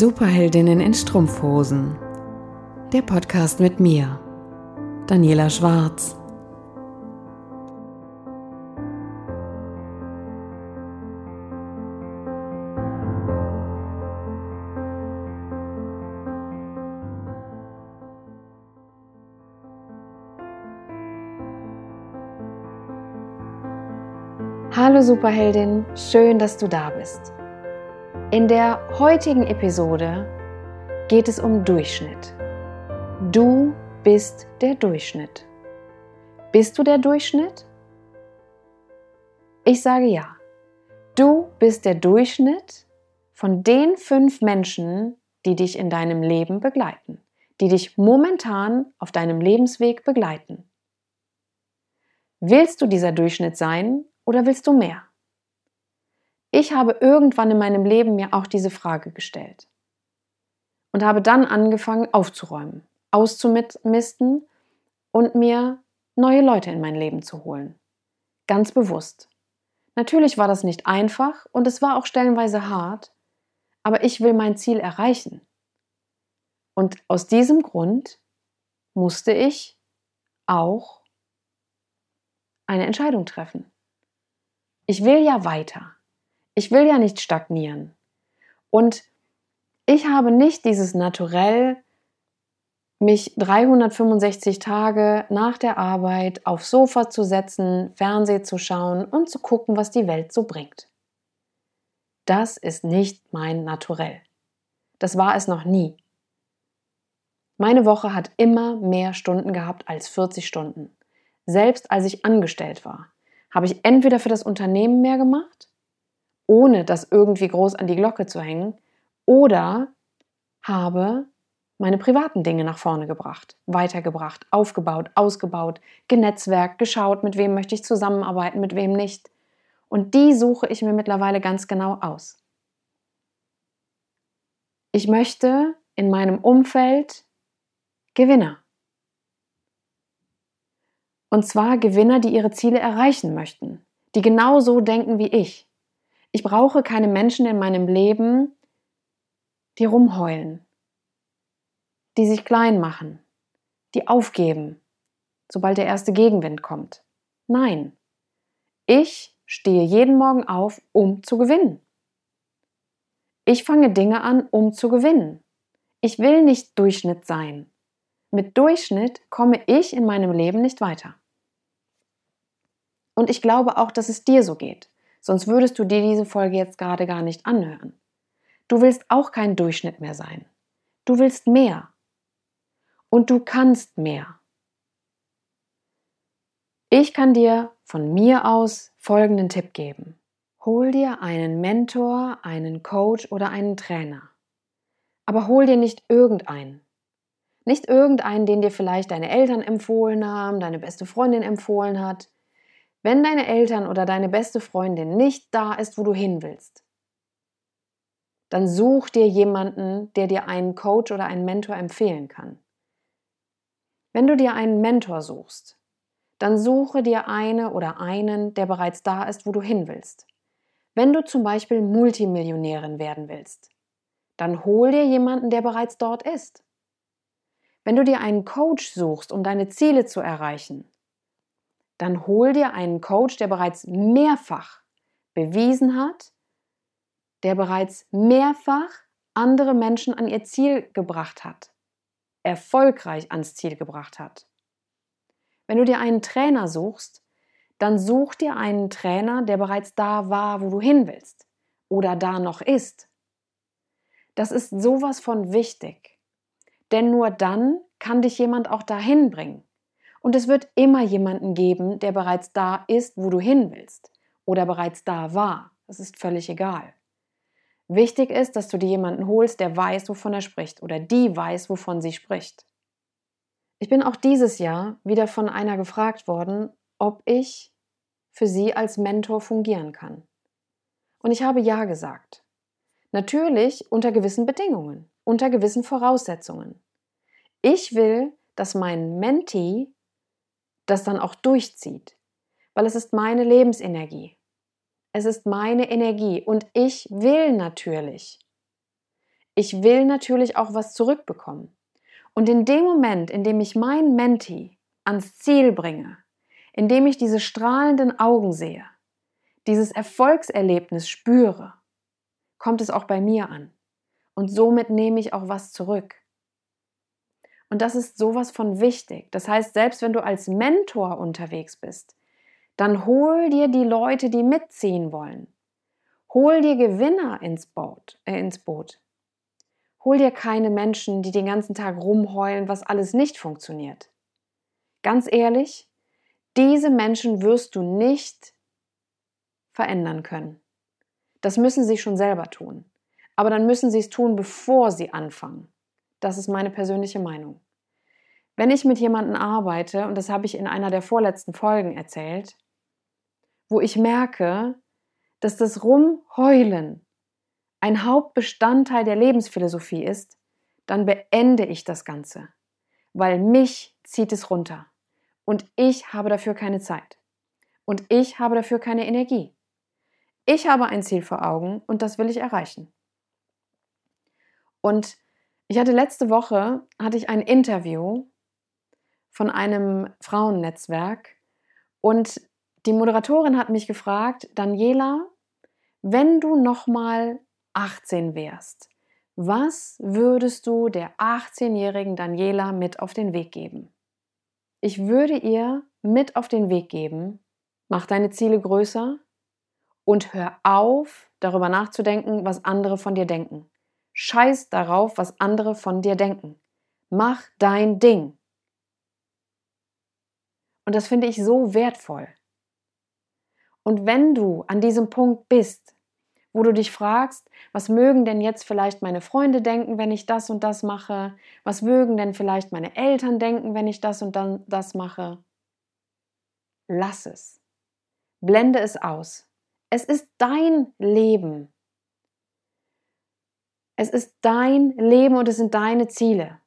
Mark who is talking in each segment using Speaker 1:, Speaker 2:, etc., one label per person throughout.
Speaker 1: Superheldinnen in Strumpfhosen. Der Podcast mit mir, Daniela Schwarz. Hallo Superheldin, schön, dass du da bist. In der heutigen Episode geht es um Durchschnitt. Du bist der Durchschnitt. Bist du der Durchschnitt? Ich sage ja. Du bist der Durchschnitt von den fünf Menschen, die dich in deinem Leben begleiten, die dich momentan auf deinem Lebensweg begleiten. Willst du dieser Durchschnitt sein oder willst du mehr? Ich habe irgendwann in meinem Leben mir auch diese Frage gestellt und habe dann angefangen aufzuräumen, auszumisten und mir neue Leute in mein Leben zu holen. Ganz bewusst. Natürlich war das nicht einfach und es war auch stellenweise hart, aber ich will mein Ziel erreichen. Und aus diesem Grund musste ich auch eine Entscheidung treffen. Ich will ja weiter. Ich will ja nicht stagnieren. Und ich habe nicht dieses Naturell, mich 365 Tage nach der Arbeit aufs Sofa zu setzen, Fernseh zu schauen und zu gucken, was die Welt so bringt. Das ist nicht mein Naturell. Das war es noch nie. Meine Woche hat immer mehr Stunden gehabt als 40 Stunden. Selbst als ich angestellt war, habe ich entweder für das Unternehmen mehr gemacht ohne das irgendwie groß an die Glocke zu hängen, oder habe meine privaten Dinge nach vorne gebracht, weitergebracht, aufgebaut, ausgebaut, genetzwerkt, geschaut, mit wem möchte ich zusammenarbeiten, mit wem nicht. Und die suche ich mir mittlerweile ganz genau aus. Ich möchte in meinem Umfeld Gewinner. Und zwar Gewinner, die ihre Ziele erreichen möchten, die genauso denken wie ich, ich brauche keine Menschen in meinem Leben, die rumheulen, die sich klein machen, die aufgeben, sobald der erste Gegenwind kommt. Nein, ich stehe jeden Morgen auf, um zu gewinnen. Ich fange Dinge an, um zu gewinnen. Ich will nicht Durchschnitt sein. Mit Durchschnitt komme ich in meinem Leben nicht weiter. Und ich glaube auch, dass es dir so geht. Sonst würdest du dir diese Folge jetzt gerade gar nicht anhören. Du willst auch kein Durchschnitt mehr sein. Du willst mehr. Und du kannst mehr. Ich kann dir von mir aus folgenden Tipp geben. Hol dir einen Mentor, einen Coach oder einen Trainer. Aber hol dir nicht irgendeinen. Nicht irgendeinen, den dir vielleicht deine Eltern empfohlen haben, deine beste Freundin empfohlen hat, wenn deine Eltern oder deine beste Freundin nicht da ist, wo du hin willst, dann such dir jemanden, der dir einen Coach oder einen Mentor empfehlen kann. Wenn du dir einen Mentor suchst, dann suche dir eine oder einen, der bereits da ist, wo du hin willst. Wenn du zum Beispiel Multimillionärin werden willst, dann hol dir jemanden, der bereits dort ist. Wenn du dir einen Coach suchst, um deine Ziele zu erreichen, dann hol dir einen Coach, der bereits mehrfach bewiesen hat, der bereits mehrfach andere Menschen an ihr Ziel gebracht hat, erfolgreich ans Ziel gebracht hat. Wenn du dir einen Trainer suchst, dann such dir einen Trainer, der bereits da war, wo du hin willst oder da noch ist. Das ist sowas von wichtig, denn nur dann kann dich jemand auch dahin bringen. Und es wird immer jemanden geben, der bereits da ist, wo du hin willst oder bereits da war. Das ist völlig egal. Wichtig ist, dass du dir jemanden holst, der weiß, wovon er spricht oder die weiß, wovon sie spricht. Ich bin auch dieses Jahr wieder von einer gefragt worden, ob ich für sie als Mentor fungieren kann. Und ich habe ja gesagt. Natürlich unter gewissen Bedingungen, unter gewissen Voraussetzungen. Ich will, dass mein Mentee das dann auch durchzieht. Weil es ist meine Lebensenergie. Es ist meine Energie und ich will natürlich. Ich will natürlich auch was zurückbekommen. Und in dem Moment, in dem ich mein Menti ans Ziel bringe, in dem ich diese strahlenden Augen sehe, dieses Erfolgserlebnis spüre, kommt es auch bei mir an. Und somit nehme ich auch was zurück. Und das ist sowas von wichtig. Das heißt, selbst wenn du als Mentor unterwegs bist, dann hol dir die Leute, die mitziehen wollen. Hol dir Gewinner ins Boot, äh, ins Boot. Hol dir keine Menschen, die den ganzen Tag rumheulen, was alles nicht funktioniert. Ganz ehrlich, diese Menschen wirst du nicht verändern können. Das müssen sie schon selber tun. Aber dann müssen sie es tun, bevor sie anfangen. Das ist meine persönliche Meinung. Wenn ich mit jemandem arbeite, und das habe ich in einer der vorletzten Folgen erzählt, wo ich merke, dass das Rumheulen ein Hauptbestandteil der Lebensphilosophie ist, dann beende ich das Ganze, weil mich zieht es runter und ich habe dafür keine Zeit und ich habe dafür keine Energie. Ich habe ein Ziel vor Augen und das will ich erreichen. Und ich hatte letzte Woche hatte ich ein Interview von einem Frauennetzwerk und die Moderatorin hat mich gefragt, Daniela, wenn du noch mal 18 wärst, was würdest du der 18-jährigen Daniela mit auf den Weg geben? Ich würde ihr mit auf den Weg geben, mach deine Ziele größer und hör auf, darüber nachzudenken, was andere von dir denken. Scheiß darauf, was andere von dir denken. Mach dein Ding. Und das finde ich so wertvoll. Und wenn du an diesem Punkt bist, wo du dich fragst, was mögen denn jetzt vielleicht meine Freunde denken, wenn ich das und das mache? Was mögen denn vielleicht meine Eltern denken, wenn ich das und dann das mache? Lass es. Blende es aus. Es ist dein Leben. Es ist dein Leben und es sind deine Ziele.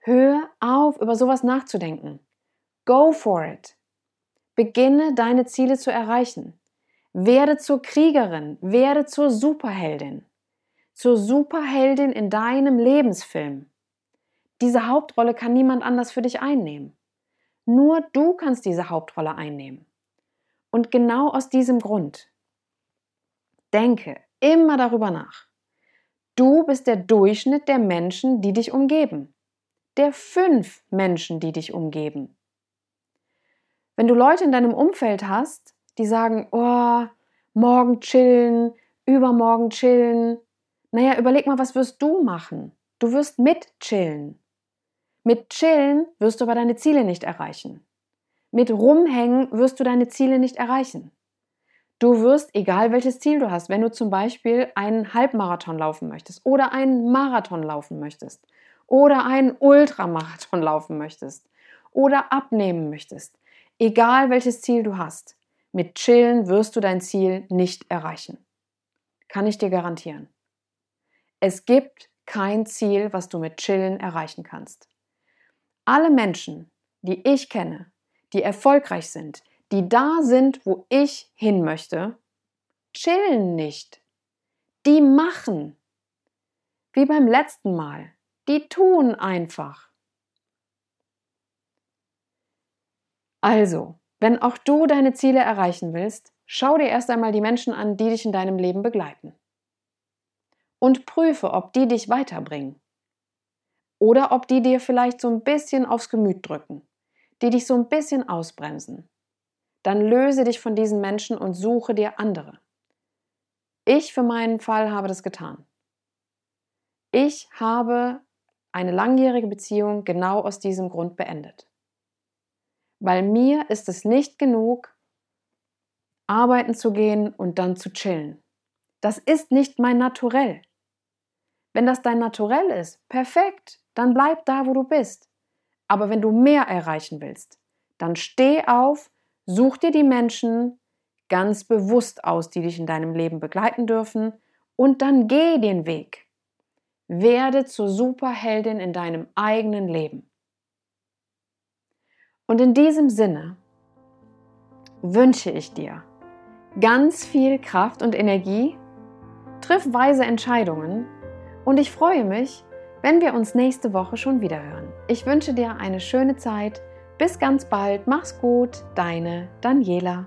Speaker 1: Hör auf, über sowas nachzudenken. Go for it. Beginne deine Ziele zu erreichen. Werde zur Kriegerin, werde zur Superheldin. Zur Superheldin in deinem Lebensfilm. Diese Hauptrolle kann niemand anders für dich einnehmen. Nur du kannst diese Hauptrolle einnehmen. Und genau aus diesem Grund denke immer darüber nach. Du bist der Durchschnitt der Menschen, die dich umgeben. Der fünf Menschen, die dich umgeben. Wenn du Leute in deinem Umfeld hast, die sagen, oh, morgen chillen, übermorgen chillen. Naja, überleg mal, was wirst du machen? Du wirst mit chillen. Mit chillen wirst du aber deine Ziele nicht erreichen. Mit rumhängen wirst du deine Ziele nicht erreichen. Du wirst, egal welches Ziel du hast, wenn du zum Beispiel einen Halbmarathon laufen möchtest oder einen Marathon laufen möchtest oder einen Ultramarathon laufen möchtest oder abnehmen möchtest, egal welches Ziel du hast, mit Chillen wirst du dein Ziel nicht erreichen. Kann ich dir garantieren. Es gibt kein Ziel, was du mit Chillen erreichen kannst. Alle Menschen, die ich kenne, die erfolgreich sind, die da sind, wo ich hin möchte, chillen nicht. Die machen. Wie beim letzten Mal. Die tun einfach. Also, wenn auch du deine Ziele erreichen willst, schau dir erst einmal die Menschen an, die dich in deinem Leben begleiten. Und prüfe, ob die dich weiterbringen. Oder ob die dir vielleicht so ein bisschen aufs Gemüt drücken, die dich so ein bisschen ausbremsen. Dann löse dich von diesen Menschen und suche dir andere. Ich für meinen Fall habe das getan. Ich habe eine langjährige Beziehung genau aus diesem Grund beendet weil mir ist es nicht genug, arbeiten zu gehen und dann zu chillen. Das ist nicht mein Naturell. Wenn das dein Naturell ist, perfekt, dann bleib da, wo du bist. Aber wenn du mehr erreichen willst, dann steh auf, such dir die Menschen ganz bewusst aus, die dich in deinem Leben begleiten dürfen, und dann geh den Weg. Werde zur Superheldin in deinem eigenen Leben. Und in diesem Sinne wünsche ich dir ganz viel Kraft und Energie, triff weise Entscheidungen Und ich freue mich, wenn wir uns nächste Woche schon wieder hören. Ich wünsche dir eine schöne Zeit. Bis ganz bald. Mach's gut. Deine Daniela.